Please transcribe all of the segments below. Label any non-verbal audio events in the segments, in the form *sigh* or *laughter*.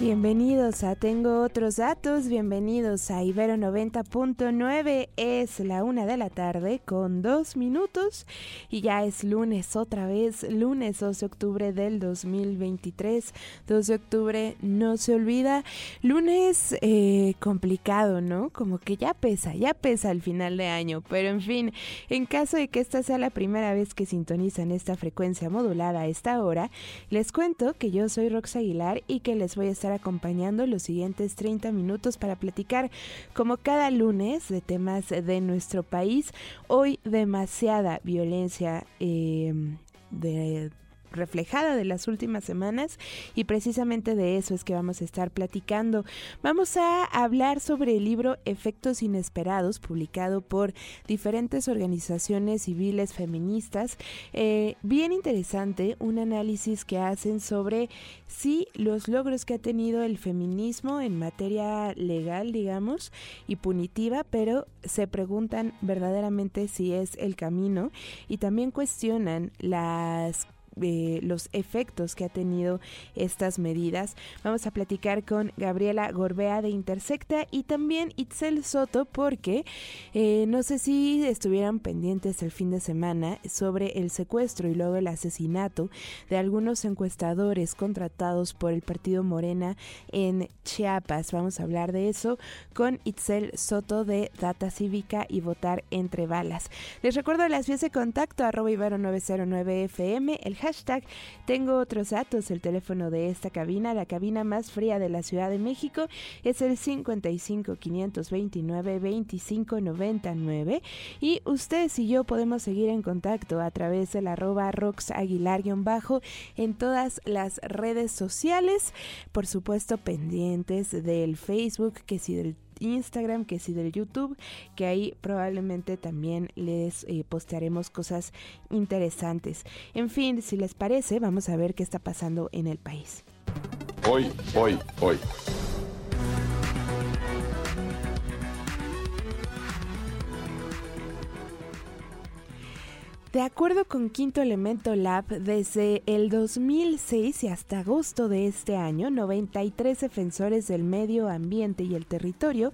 Bienvenidos a Tengo otros datos, bienvenidos a Ibero 90.9, es la una de la tarde con dos minutos y ya es lunes otra vez, lunes 2 de octubre del 2023, 2 de octubre no se olvida, lunes eh, complicado, ¿no? Como que ya pesa, ya pesa el final de año, pero en fin, en caso de que esta sea la primera vez que sintonizan esta frecuencia modulada a esta hora, les cuento que yo soy Rox Aguilar y que les voy a estar acompañando los siguientes 30 minutos para platicar como cada lunes de temas de nuestro país. Hoy demasiada violencia eh, de reflejada de las últimas semanas y precisamente de eso es que vamos a estar platicando. Vamos a hablar sobre el libro Efectos Inesperados, publicado por diferentes organizaciones civiles feministas. Eh, bien interesante, un análisis que hacen sobre si los logros que ha tenido el feminismo en materia legal, digamos, y punitiva, pero se preguntan verdaderamente si es el camino y también cuestionan las eh, los efectos que ha tenido estas medidas. Vamos a platicar con Gabriela Gorbea de Intersecta y también Itzel Soto porque eh, no sé si estuvieran pendientes el fin de semana sobre el secuestro y luego el asesinato de algunos encuestadores contratados por el partido Morena en Chiapas. Vamos a hablar de eso con Itzel Soto de Data Cívica y Votar Entre Balas. Les recuerdo las vías de contacto arroba ibero 909 FM, el hashtag tengo otros datos, el teléfono de esta cabina, la cabina más fría de la Ciudad de México es el 55 529 25 99 y ustedes y yo podemos seguir en contacto a través del arroba rox aguilar-bajo en todas las redes sociales, por supuesto pendientes del Facebook, que si del Instagram, que sí del YouTube, que ahí probablemente también les eh, postearemos cosas interesantes. En fin, si les parece, vamos a ver qué está pasando en el país. Hoy, hoy, hoy. De acuerdo con Quinto Elemento Lab, desde el 2006 y hasta agosto de este año, 93 defensores del medio ambiente y el territorio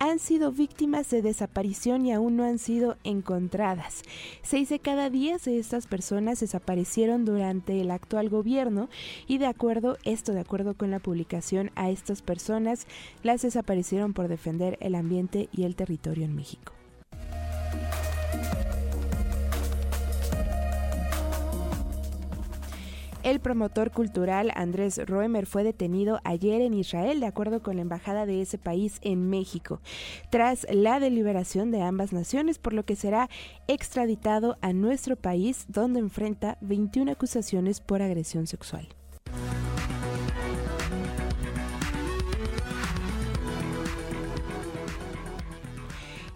han sido víctimas de desaparición y aún no han sido encontradas. Seis de cada diez de estas personas desaparecieron durante el actual gobierno y de acuerdo, esto de acuerdo con la publicación a estas personas, las desaparecieron por defender el ambiente y el territorio en México. El promotor cultural Andrés Roemer fue detenido ayer en Israel, de acuerdo con la embajada de ese país en México, tras la deliberación de ambas naciones, por lo que será extraditado a nuestro país, donde enfrenta 21 acusaciones por agresión sexual.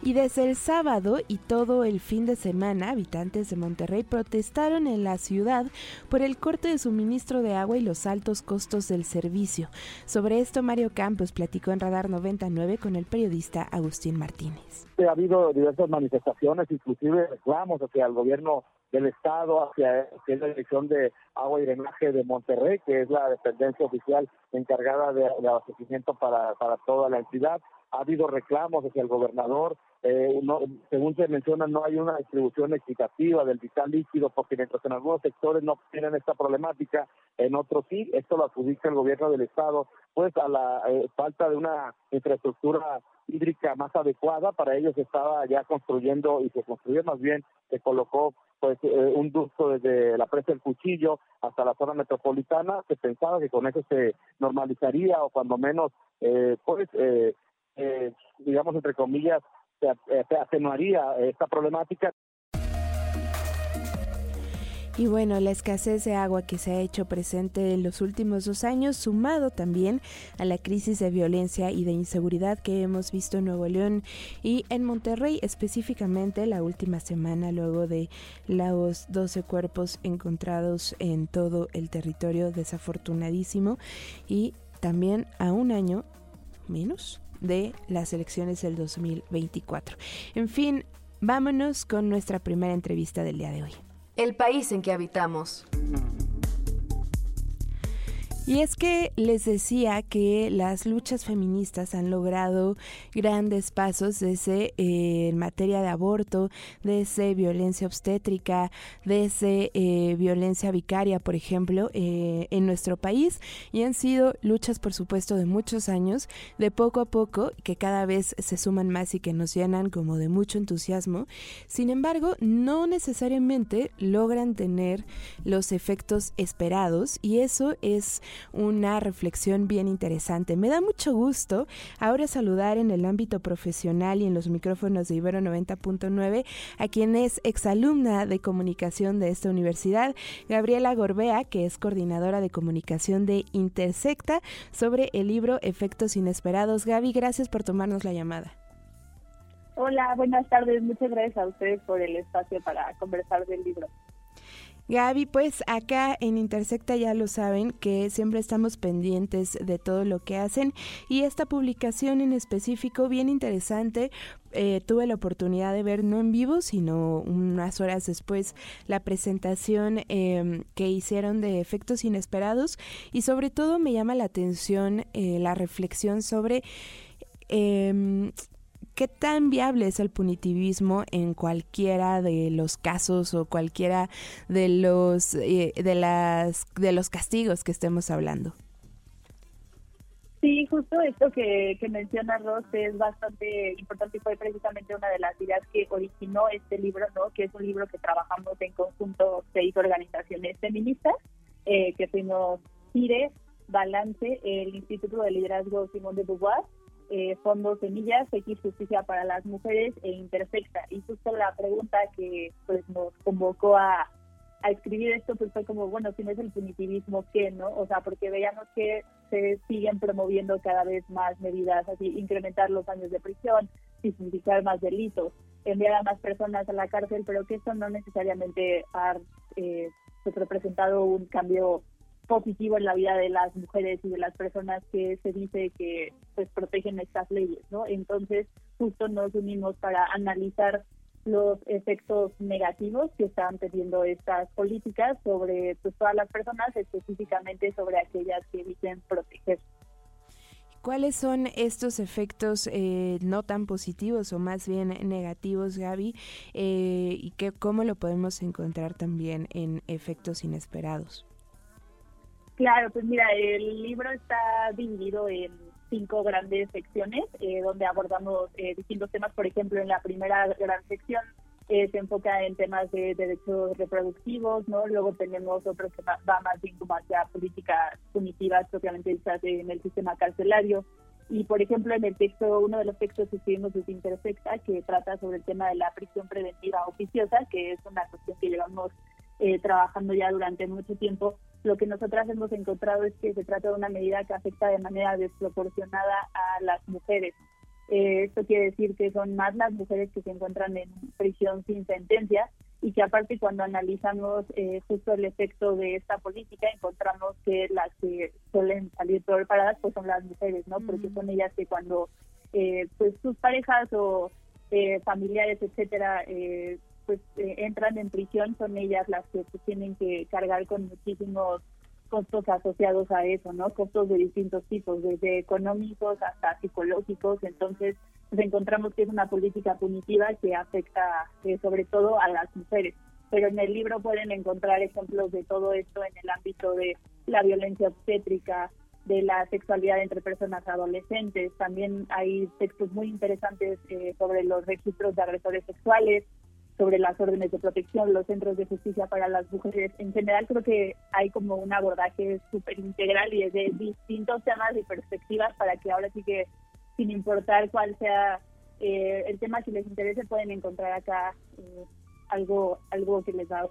Y desde el sábado y todo el fin de semana, habitantes de Monterrey protestaron en la ciudad por el corte de suministro de agua y los altos costos del servicio. Sobre esto, Mario Campos platicó en Radar 99 con el periodista Agustín Martínez. Ha habido diversas manifestaciones, inclusive reclamos hacia el gobierno del Estado, hacia, la Dirección de Agua y Drenaje de Monterrey, que es la dependencia oficial encargada de, abastecimiento para, para toda la entidad. Ha habido reclamos hacia el gobernador, eh, no, según se menciona, no hay una distribución equitativa del vital líquido, porque mientras en algunos sectores no tienen esta problemática, en otros sí, esto lo adjudica el gobierno del Estado, pues a la eh, falta de una infraestructura hídrica más adecuada, para ellos estaba ya construyendo y se construyó más bien, se colocó pues eh, un ducto desde la presa del Cuchillo hasta la zona metropolitana, se pensaba que con eso se normalizaría o cuando menos, pues, digamos, entre comillas, se atenuaría esta problemática. Y bueno, la escasez de agua que se ha hecho presente en los últimos dos años, sumado también a la crisis de violencia y de inseguridad que hemos visto en Nuevo León y en Monterrey, específicamente la última semana, luego de los 12 cuerpos encontrados en todo el territorio, desafortunadísimo, y también a un año menos de las elecciones del 2024. En fin, vámonos con nuestra primera entrevista del día de hoy. El país en que habitamos. Y es que les decía que las luchas feministas han logrado grandes pasos desde eh, en materia de aborto, desde violencia obstétrica, desde eh, violencia vicaria, por ejemplo, eh, en nuestro país. Y han sido luchas, por supuesto, de muchos años, de poco a poco, que cada vez se suman más y que nos llenan como de mucho entusiasmo. Sin embargo, no necesariamente logran tener los efectos esperados y eso es una reflexión bien interesante. Me da mucho gusto ahora saludar en el ámbito profesional y en los micrófonos de Ibero 90.9 a quien es exalumna de comunicación de esta universidad, Gabriela Gorbea, que es coordinadora de comunicación de Intersecta, sobre el libro Efectos Inesperados. Gaby, gracias por tomarnos la llamada. Hola, buenas tardes. Muchas gracias a ustedes por el espacio para conversar del libro. Gaby, pues acá en Intersecta ya lo saben que siempre estamos pendientes de todo lo que hacen y esta publicación en específico bien interesante. Eh, tuve la oportunidad de ver no en vivo, sino unas horas después la presentación em, que hicieron de efectos inesperados y sobre todo me llama la atención eh, la reflexión sobre eh, ¿Qué tan viable es el punitivismo en cualquiera de los casos o cualquiera de los eh, de las de los castigos que estemos hablando? Sí, justo esto que, que menciona Ross es bastante importante y fue precisamente una de las ideas que originó este libro, ¿no? Que es un libro que trabajamos en conjunto seis organizaciones feministas, eh, que fuimos CIRE, Balance, el Instituto de Liderazgo Simón de Beauvoir eh, Fondo Semillas, X Justicia para las Mujeres e Intersecta. Y justo la pregunta que pues nos convocó a, a escribir esto pues fue como, bueno, si no es el punitivismo, ¿qué, no? O sea, porque veíamos que se siguen promoviendo cada vez más medidas, así, incrementar los años de prisión, significar más delitos, enviar a más personas a la cárcel, pero que esto no necesariamente ha eh, pues, representado un cambio positivo en la vida de las mujeres y de las personas que se dice que pues protegen estas leyes, ¿no? Entonces, justo nos unimos para analizar los efectos negativos que están teniendo estas políticas sobre pues, todas las personas, específicamente sobre aquellas que dicen proteger. ¿Cuáles son estos efectos eh, no tan positivos o más bien negativos, Gaby? Eh, ¿Y qué, cómo lo podemos encontrar también en efectos inesperados? Claro, pues mira, el libro está dividido en cinco grandes secciones eh, donde abordamos eh, distintos temas. Por ejemplo, en la primera gran sección eh, se enfoca en temas de derechos reproductivos, ¿no? Luego tenemos otro que va, más bien como hacia políticas punitivas propiamente dichas en el sistema carcelario. Y, por ejemplo, en el texto, uno de los textos que escribimos es Intersecta, que trata sobre el tema de la prisión preventiva oficiosa, que es una cuestión que llevamos trabajando ya durante mucho tiempo lo que nosotras hemos encontrado es que se trata de una medida que afecta de manera desproporcionada a las mujeres. Eh, esto quiere decir que son más las mujeres que se encuentran en prisión sin sentencia y que aparte cuando analizamos eh, justo el efecto de esta política encontramos que las que suelen salir peor paradas pues son las mujeres, ¿no? Porque son ellas que cuando eh, pues sus parejas o familiares, etcétera, pues eh, entran en prisión son ellas las que pues, tienen que cargar con muchísimos costos asociados a eso, ¿no? Costos de distintos tipos, desde económicos hasta psicológicos. Entonces, nos encontramos que es una política punitiva que afecta eh, sobre todo a las mujeres. Pero en el libro pueden encontrar ejemplos de todo esto en el ámbito de la violencia obstétrica, de la sexualidad entre personas adolescentes. También hay textos muy interesantes eh, sobre los registros de agresores sexuales, sobre las órdenes de protección, los centros de justicia para las mujeres. En general creo que hay como un abordaje súper integral y de distintos temas y perspectivas para que ahora sí que sin importar cuál sea eh, el tema que les interese pueden encontrar acá eh, algo, algo que les va a.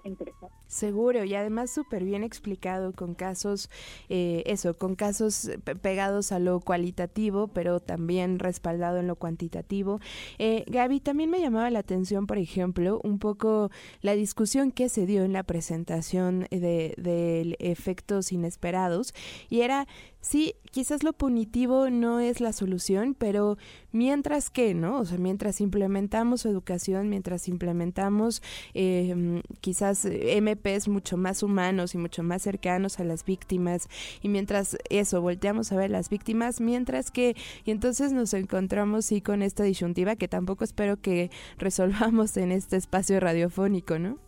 Seguro, y además súper bien explicado con casos, eh, eso, con casos pegados a lo cualitativo, pero también respaldado en lo cuantitativo. Eh, Gaby, también me llamaba la atención, por ejemplo, un poco la discusión que se dio en la presentación de efectos inesperados, y era sí, quizás lo punitivo no es la solución, pero mientras que, ¿no? O sea, mientras implementamos educación, mientras implementamos em, quizás MPs mucho más humanos y mucho más cercanos a las víctimas, y mientras eso, volteamos a ver las víctimas, mientras que, y entonces nos encontramos sí con esta disyuntiva que tampoco espero que *laughs* resolvamos en este espacio radiofónico, ¿no?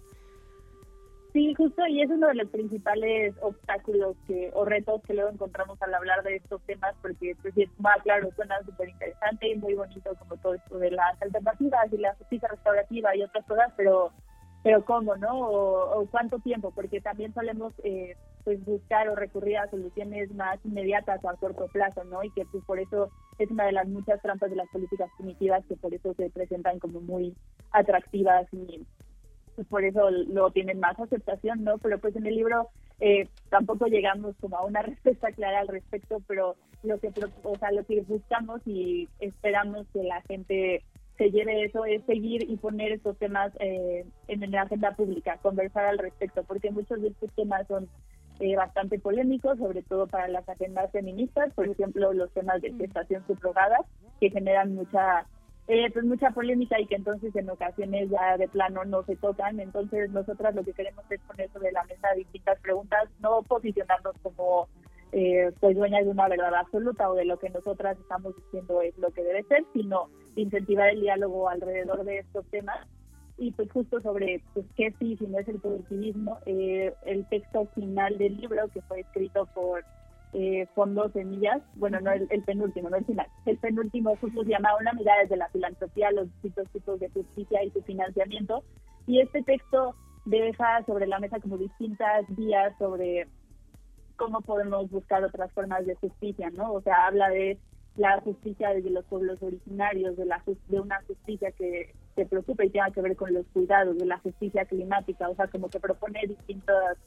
Sí, justo, y es uno de los principales obstáculos que o retos que luego encontramos al hablar de estos temas, porque es más claro, suena súper interesante y muy bonito como todo esto de las alternativas y la justicia restaurativa y otras cosas, pero pero cómo, ¿no? O, cuánto tiempo, porque también solemos eh, pues buscar o recurrir a soluciones más inmediatas o a corto plazo, ¿no? Y que pues por eso es una de las muchas trampas de las políticas primitivas que por eso se presentan como muy atractivas y pues por eso lo tienen más aceptación, ¿no? Pero pues en el libro eh, tampoco llegamos como a una *laughs* respuesta clara al respecto, pero lo que, o sea, lo que buscamos y esperamos que la gente se lleve eso es seguir y poner estos temas eh, en la agenda pública, conversar al respecto, porque muchos de estos temas son eh, bastante polémicos, sobre todo para las agendas feministas, por ejemplo, los temas de gestación subrogada, que generan mucha eh, pues mucha polémica y que entonces en ocasiones ya de plano no se tocan. Entonces nosotras lo que queremos es poner sobre la mesa distintas preguntas, no posicionarnos como eh, pues dueñas de una verdad absoluta o de lo que nosotras estamos diciendo es lo que debe ser, sino incentivar el diálogo alrededor de estos temas y pues justo sobre pues qué sí, si no es el positivismo, eh, el texto final del libro que fue escrito por eh, Fondo Semillas, bueno, no el, penúltimo, no el final, el penúltimo justo se llama Una mirada desde la filantropía, los distintos tipos de justicia y su financiamiento. Y este texto deja sobre la mesa como distintas vías sobre cómo podemos buscar otras formas de justicia, ¿no? O sea, habla de la justicia desde los pueblos originarios, de, la, de una justicia que se preocupa y tenga que ver con los cuidados, de la justicia climática, o sea, como que propone distintas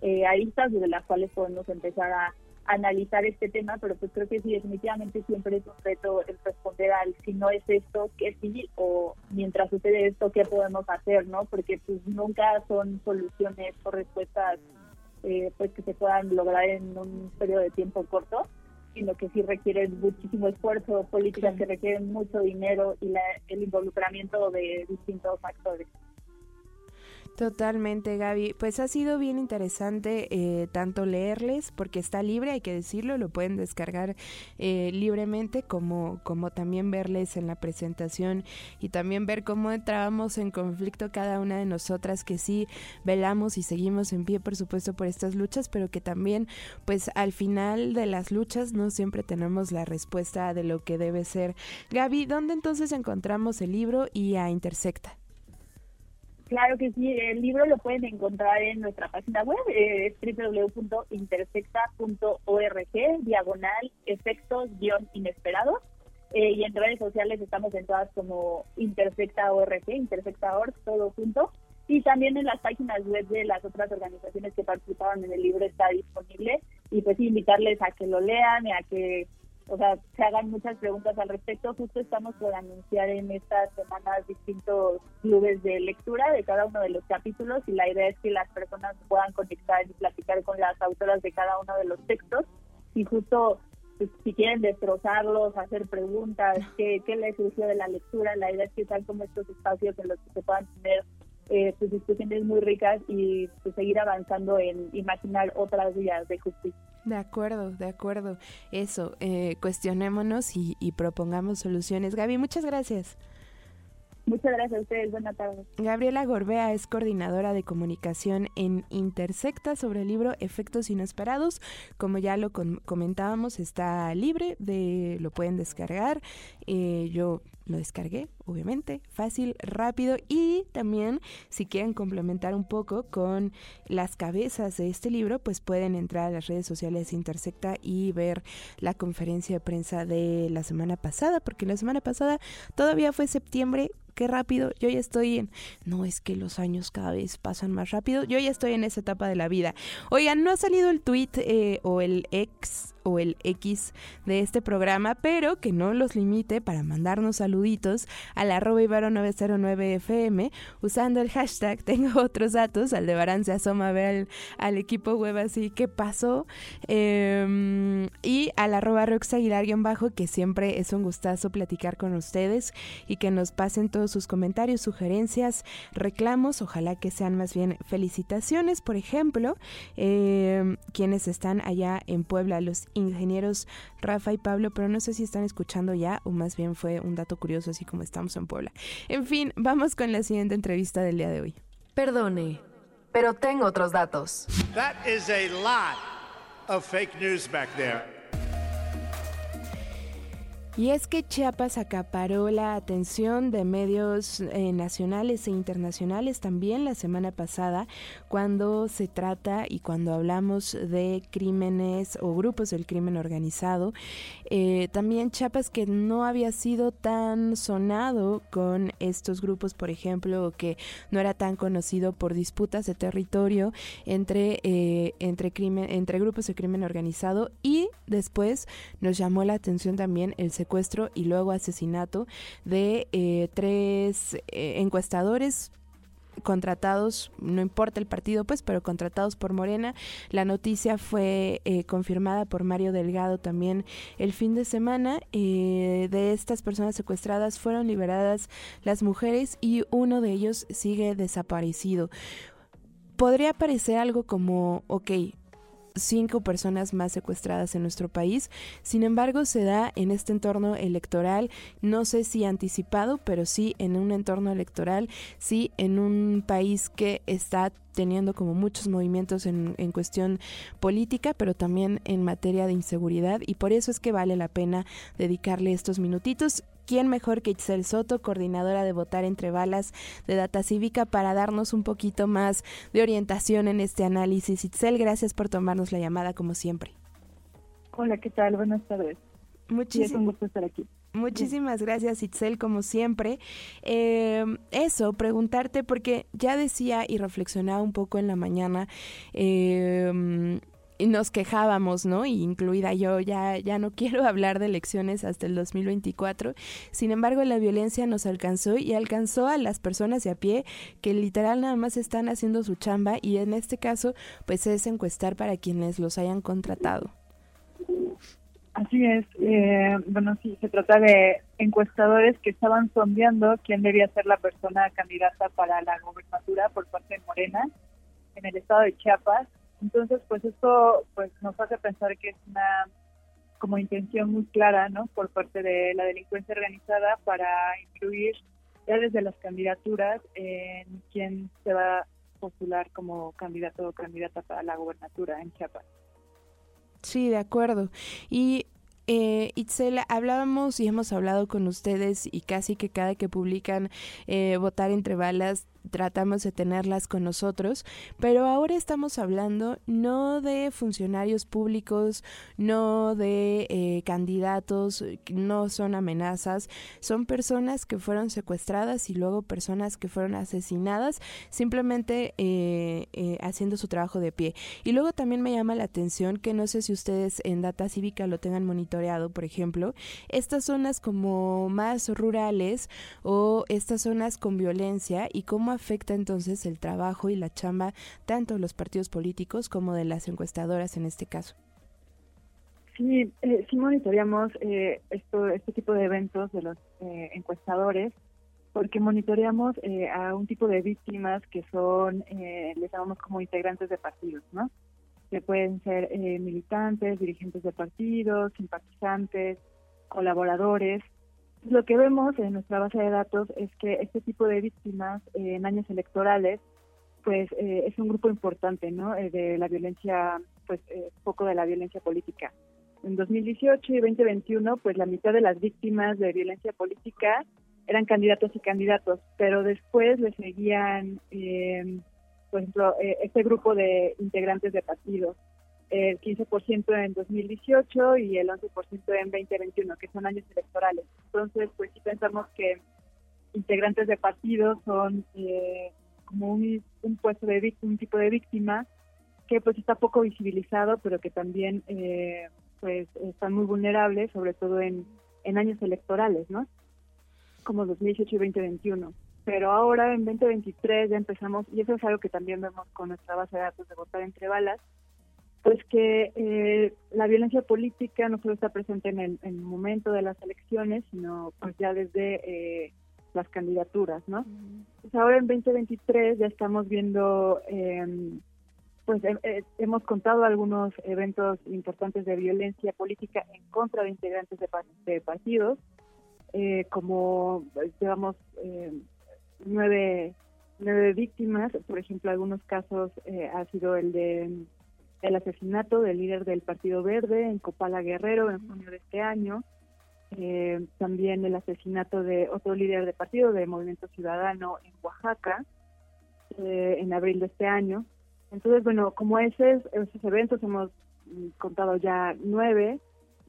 eh, aristas desde las cuales podemos empezar a analizar este tema, pero pues creo que sí, definitivamente siempre es un reto el responder al si no es esto, qué sí, o mientras sucede esto, qué podemos hacer, ¿no? Porque pues nunca son soluciones o respuestas eh, pues que se puedan lograr en un periodo de tiempo corto, sino que sí requieren muchísimo esfuerzo, políticas que requieren mucho dinero y el involucramiento de distintos actores. Totalmente, Gaby. Pues ha sido bien interesante eh, tanto leerles, porque está libre, hay que decirlo, lo pueden descargar eh, libremente, como, como también verles en la presentación y también ver cómo entrábamos en conflicto cada una de nosotras, que sí velamos y seguimos en pie, por supuesto, por estas luchas, pero que también, pues al final de las luchas no siempre tenemos la respuesta de lo que debe ser. Gaby, ¿dónde entonces encontramos el libro y a Intersecta? Claro que sí, el libro lo pueden encontrar en nuestra página web, es www.intersecta.org, diagonal efectos-inesperados. Eh, y en redes sociales estamos en todas como Intersecta.org, Intersecta.org, todo junto. Y también en las páginas web de las otras organizaciones que participaban en el libro está disponible. Y pues invitarles a que lo lean y a que o sea, se hagan muchas preguntas al respecto. Justo estamos por anunciar en estas semanas distintos clubes de lectura de cada uno de los capítulos y la idea es que las personas puedan conectar y platicar con las autoras de cada uno de los textos y justo pues, si quieren destrozarlos, hacer preguntas, qué, qué les surgió de la lectura, la idea es que sean como estos espacios en los que se puedan tener eh, pues, discusiones muy ricas y pues, seguir avanzando en imaginar otras vías de justicia. De acuerdo, de acuerdo. Eso, eh, cuestionémonos y, y propongamos soluciones. Gaby, muchas gracias. Muchas gracias a ustedes, buenas tardes. Gabriela Gorbea es coordinadora de comunicación en Intersecta sobre el libro Efectos Inesperados. Como ya lo comentábamos, está libre, de lo pueden descargar. Eh, yo lo descargué, obviamente, fácil, rápido y también si quieren complementar un poco con las cabezas de este libro, pues pueden entrar a las redes sociales de Intersecta y ver la conferencia de prensa de la semana pasada, porque la semana pasada todavía fue septiembre, qué rápido, yo ya estoy en, no es que los años cada vez pasan más rápido, yo ya estoy en esa etapa de la vida. Oigan, no ha salido el tweet eh, o el ex o el X de este programa, pero que no los limite para mandarnos saluditos al arroba ibero 909 FM usando el hashtag *laughs* tengo otros datos. Aldebarán se asoma a ver al, equipo web así que pasó. Em, y al arroba Rox bajo que siempre es un gustazo platicar con ustedes y que nos pasen todos sus comentarios, sugerencias, reclamos, ojalá que sean más bien felicitaciones, por ejemplo, em, quienes están allá en Puebla, los ingenieros Rafa y Pablo, pero no sé si están escuchando ya o más bien fue un dato curioso así como estamos en Puebla. En fin, vamos con la siguiente entrevista del día de hoy. Perdone, pero tengo otros datos. That is a lot of fake news back there. Y es que Chiapas acaparó la atención de medios eh, nacionales e internacionales también la semana pasada cuando se trata y cuando hablamos de crímenes o grupos del crimen organizado. Eh, también Chiapas que no había sido tan sonado con estos grupos, por ejemplo, que no era tan conocido por disputas de territorio entre, eh, entre, crimen, entre grupos de crimen organizado y después nos llamó la atención también el secuestro y luego asesinato de eh, tres eh, encuestadores contratados, no importa el partido, pues, pero contratados por Morena. La noticia fue eh, confirmada por Mario Delgado también el fin de semana. de estas personas secuestradas fueron liberadas las mujeres y uno de ellos sigue desaparecido. Podría parecer algo como, ok, cinco personas más secuestradas en nuestro país. Sin embargo, se da en este entorno electoral, no sé si anticipado, pero sí en un entorno electoral, sí en un país que está teniendo como muchos movimientos en, en, cuestión política, pero también en materia de inseguridad y por eso es que vale la pena dedicarle estos minutitos. ¿Quién mejor que Itzel Soto, coordinadora de Votar entre Balas de Data Cívica, para darnos un poquito más de orientación en este análisis? Itzel, gracias por tomarnos la llamada como siempre. Hola, ¿qué tal? Buenas tardes. Muchísimas, es un gusto estar aquí. Muchísimas gracias, Itzel, como siempre. Eh, eso, preguntarte, porque ya decía y reflexionaba un poco en la mañana, eh, nos quejábamos, ¿no? Y incluida yo, ya, ya no *laughs* quiero hablar de elecciones hasta el 2024. Sin embargo, la violencia nos alcanzó y alcanzó a las personas de a pie que literal nada más están haciendo su chamba y en este caso, pues es encuestar para quienes los hayan contratado. Así es. Eh, bueno, sí, se trata de encuestadores que estaban sondeando quién debía ser la persona candidata para la gobernatura por parte de Morena en el estado de Chiapas. Entonces, pues esto pues nos hace pensar que es una como intención muy clara, ¿no? Por parte de la delincuencia organizada para incluir ya desde las candidaturas en quién se va a postular como candidato o candidata para la gobernatura en Chiapas. Sí, de acuerdo. Y eh, hablábamos y hemos hablado con ustedes y casi que cada que publican eh, votar entre balas tratamos de tenerlas con nosotros, pero ahora estamos hablando no de funcionarios públicos, no de eh, candidatos, no son amenazas, son personas que fueron secuestradas y luego personas que fueron asesinadas simplemente eh, eh, haciendo su trabajo de pie. Y luego también me llama la atención que no sé si ustedes en Data Cívica lo tengan monitoreado, por ejemplo, estas zonas como más rurales o estas zonas con violencia y cómo afecta entonces el trabajo y la chamba tanto de los partidos políticos como de las encuestadoras en este caso? Sí, eh, sí monitoreamos eh, esto, este tipo de eventos de los eh, encuestadores porque monitoreamos eh, a un tipo de víctimas que son, les llamamos como integrantes de partidos, ¿no? Que pueden ser militantes, dirigentes de partidos, simpatizantes, colaboradores, lo que vemos en nuestra base de datos es que este tipo de víctimas eh, en años electorales, pues eh, es un grupo importante, ¿no? Eh, de la violencia, pues poco de la violencia política. En 2018 y 2021, pues la mitad de las víctimas de violencia política eran candidatos y candidatos, pero después le seguían, por ejemplo, este grupo de integrantes de partidos el 15% en 2018 y el 11% en 2021, que son años electorales. Entonces, pues sí pensamos que integrantes de partidos son eh, como un, puesto de un tipo de víctima que pues está poco visibilizado, pero que también eh, pues están muy vulnerables, sobre todo en, en años electorales, ¿no? Como 2018 y 2021. Pero ahora en 2023 ya empezamos, y eso es algo que también vemos con nuestra base de datos de votar entre balas, pues que eh, la violencia política no solo está presente en el, en el, momento de las elecciones, sino pues ya desde eh, las candidaturas, ¿no? Pues ahora en 2023 ya estamos viendo, eh, pues hemos contado algunos eventos importantes de violencia política en contra de integrantes de, de partidos, eh, como digamos nueve nueve víctimas, por ejemplo, algunos casos ha sido el de el asesinato del líder del Partido Verde en Copala Guerrero en junio de este año, eh, también el asesinato de otro líder de partido de Movimiento Ciudadano en Oaxaca eh, en abril de este año. Entonces, bueno, como esos, esos eventos hemos mm, contado ya nueve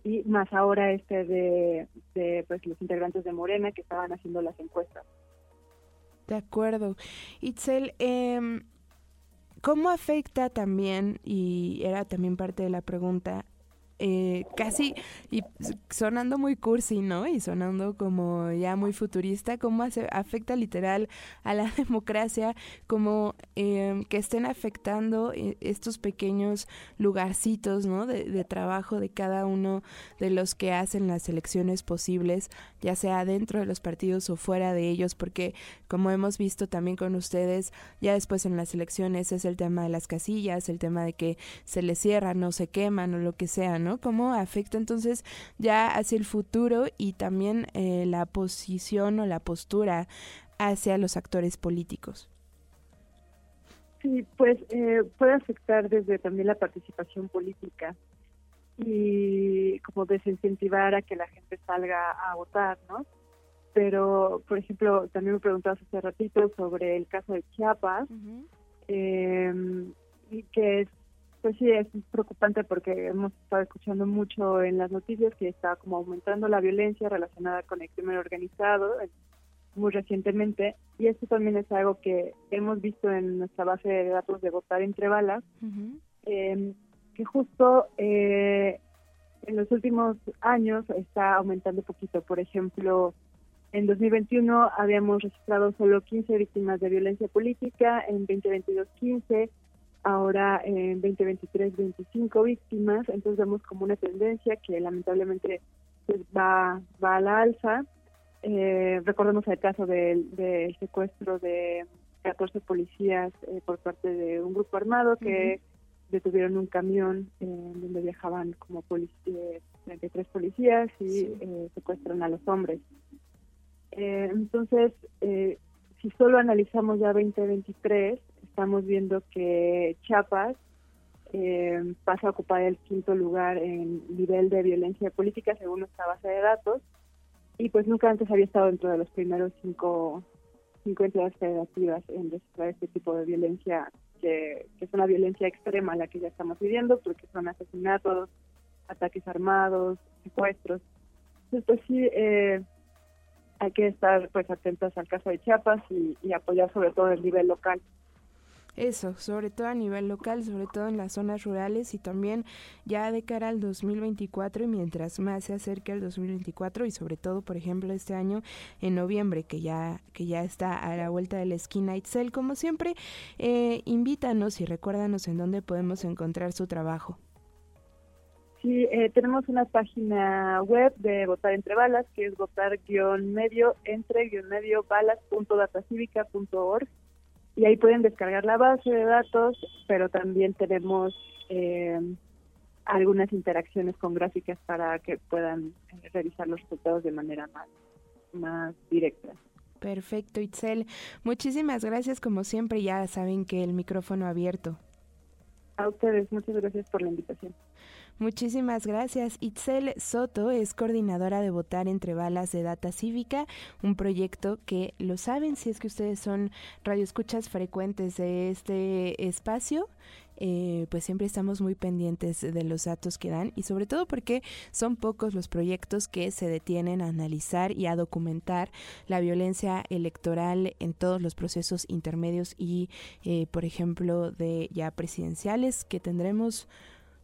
y más ahora este de, de pues los integrantes de Morena que estaban haciendo las encuestas. De acuerdo. Itzel, eh, ¿Cómo afecta también, y era también parte de la pregunta, eh, casi y sonando muy cursi, ¿no? Y sonando como ya muy futurista, cómo hace, afecta literal a la *laughs* democracia, como eh, que estén afectando eh, estos pequeños lugarcitos, ¿no? De, de, trabajo de cada uno de los que hacen las elecciones posibles, ya sea dentro de los partidos o fuera de ellos, porque como hemos visto también con ustedes, ya después en las elecciones es el tema de las casillas, el tema de que se les cierran o se queman o lo que sea, ¿no? Cómo afecta entonces ya hacia el futuro y también eh, la posición o la postura hacia los actores políticos. Sí, pues eh, puede afectar desde también la participación política y como desincentivar a que la gente salga a votar, ¿no? Pero, por ejemplo, también me preguntabas hace ratito sobre el caso de Chiapas, eh, y que es pues sí, es preocupante porque hemos estado escuchando mucho en las noticias que está como aumentando la violencia relacionada con el crimen organizado eh, muy recientemente y esto también es algo que hemos visto en nuestra base de datos de votar entre balas, eh, que justo eh, en los últimos años está aumentando poquito. Por ejemplo, en 2021 habíamos registrado solo 15 víctimas de violencia política, en 2022 15 ahora en 2023 25 víctimas, entonces vemos como una tendencia que lamentablemente pues, va, va a la alza. Eh, recordemos el caso del, secuestro de 14 policías eh, por parte de un grupo armado que detuvieron un camión donde viajaban como policía, 33 policías y eh, secuestran a los hombres. Eh, entonces, si solo analizamos ya 2023, estamos viendo que Chiapas eh, pasa a ocupar el quinto lugar en nivel de violencia política según nuestra base de datos y pues nunca antes había estado dentro de los primeros cinco, cinco entidades federativas en registrar este tipo de violencia que, es una violencia extrema la que ya estamos viviendo porque son asesinatos, ataques armados, secuestros. Entonces pues sí, eh, hay que estar pues atentos al caso de Chiapas y apoyar sobre todo el nivel local. Eso, sobre todo a nivel local, sobre todo en las zonas rurales y también ya de cara al 2024 y mientras más se acerque al 2024 y sobre todo, por ejemplo, este año en noviembre que ya que ya está a la vuelta de la esquina Itzel, como siempre, eh, invítanos y recuérdanos en dónde podemos encontrar su trabajo. Sí, eh, tenemos una página web de Votar Entre Balas, que es votar-medio entre-medio balas.datacívica.org y ahí pueden descargar la base de datos, pero también tenemos eh, algunas interacciones con gráficas para que puedan eh, revisar los resultados de manera más, más directa. Perfecto, Itzel. Muchísimas gracias, como siempre, ya saben que el micrófono abierto. A ustedes, muchas gracias por la invitación. Muchísimas gracias. Itzel Soto es coordinadora de Votar entre Balas de Data Cívica, un proyecto que lo saben si es que ustedes son radioescuchas frecuentes de este espacio. Eh, pues siempre estamos muy pendientes de los datos que dan y sobre todo porque son pocos los proyectos que se detienen a analizar y a documentar la violencia electoral en todos los procesos intermedios y, eh, por ejemplo, de ya presidenciales que tendremos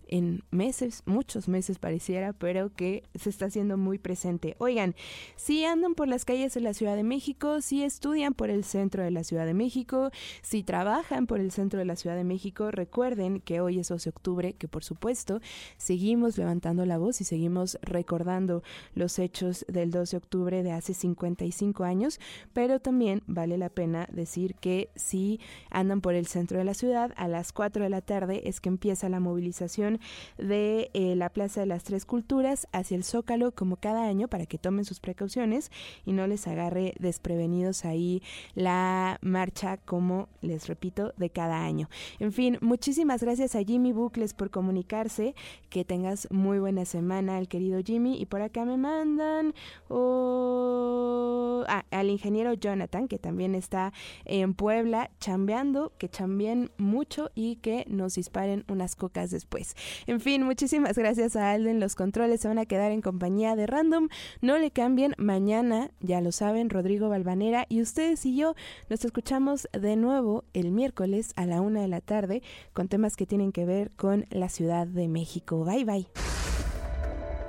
en meses, muchos meses pareciera, pero que se está haciendo muy presente. Oigan, si andan por las calles de la Ciudad de México, si estudian por el centro de la Ciudad de México, si trabajan por el centro de la Ciudad de México, recuerden que hoy es 12 de octubre, que por supuesto seguimos levantando la voz y seguimos recordando los hechos del 12 de octubre de hace 55 años, pero también vale la pena decir que si andan por el centro de la ciudad, a las 4 de la tarde es que empieza la movilización de eh, la Plaza de las Tres Culturas hacia el Zócalo como cada año para que tomen sus precauciones y no les agarre desprevenidos ahí la marcha como les repito de cada año. En fin, muchísimas gracias a Jimmy Bucles por comunicarse, que tengas muy buena semana el querido Jimmy y por acá me mandan oh, ah, al ingeniero Jonathan que también está en Puebla chambeando, que chambien mucho y que nos disparen unas cocas después. En fin, muchísimas gracias a Alden. Los controles se van a quedar en compañía de Random. No le cambien. Mañana, ya lo saben, Rodrigo Balvanera y ustedes y yo nos escuchamos de nuevo el miércoles a la una de la tarde con temas que tienen que ver con la Ciudad de México. Bye bye.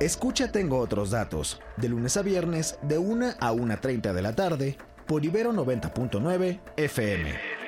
Escucha Tengo otros datos, de lunes a viernes de 1 a 1.30 de la tarde por Ibero 90.9 FM.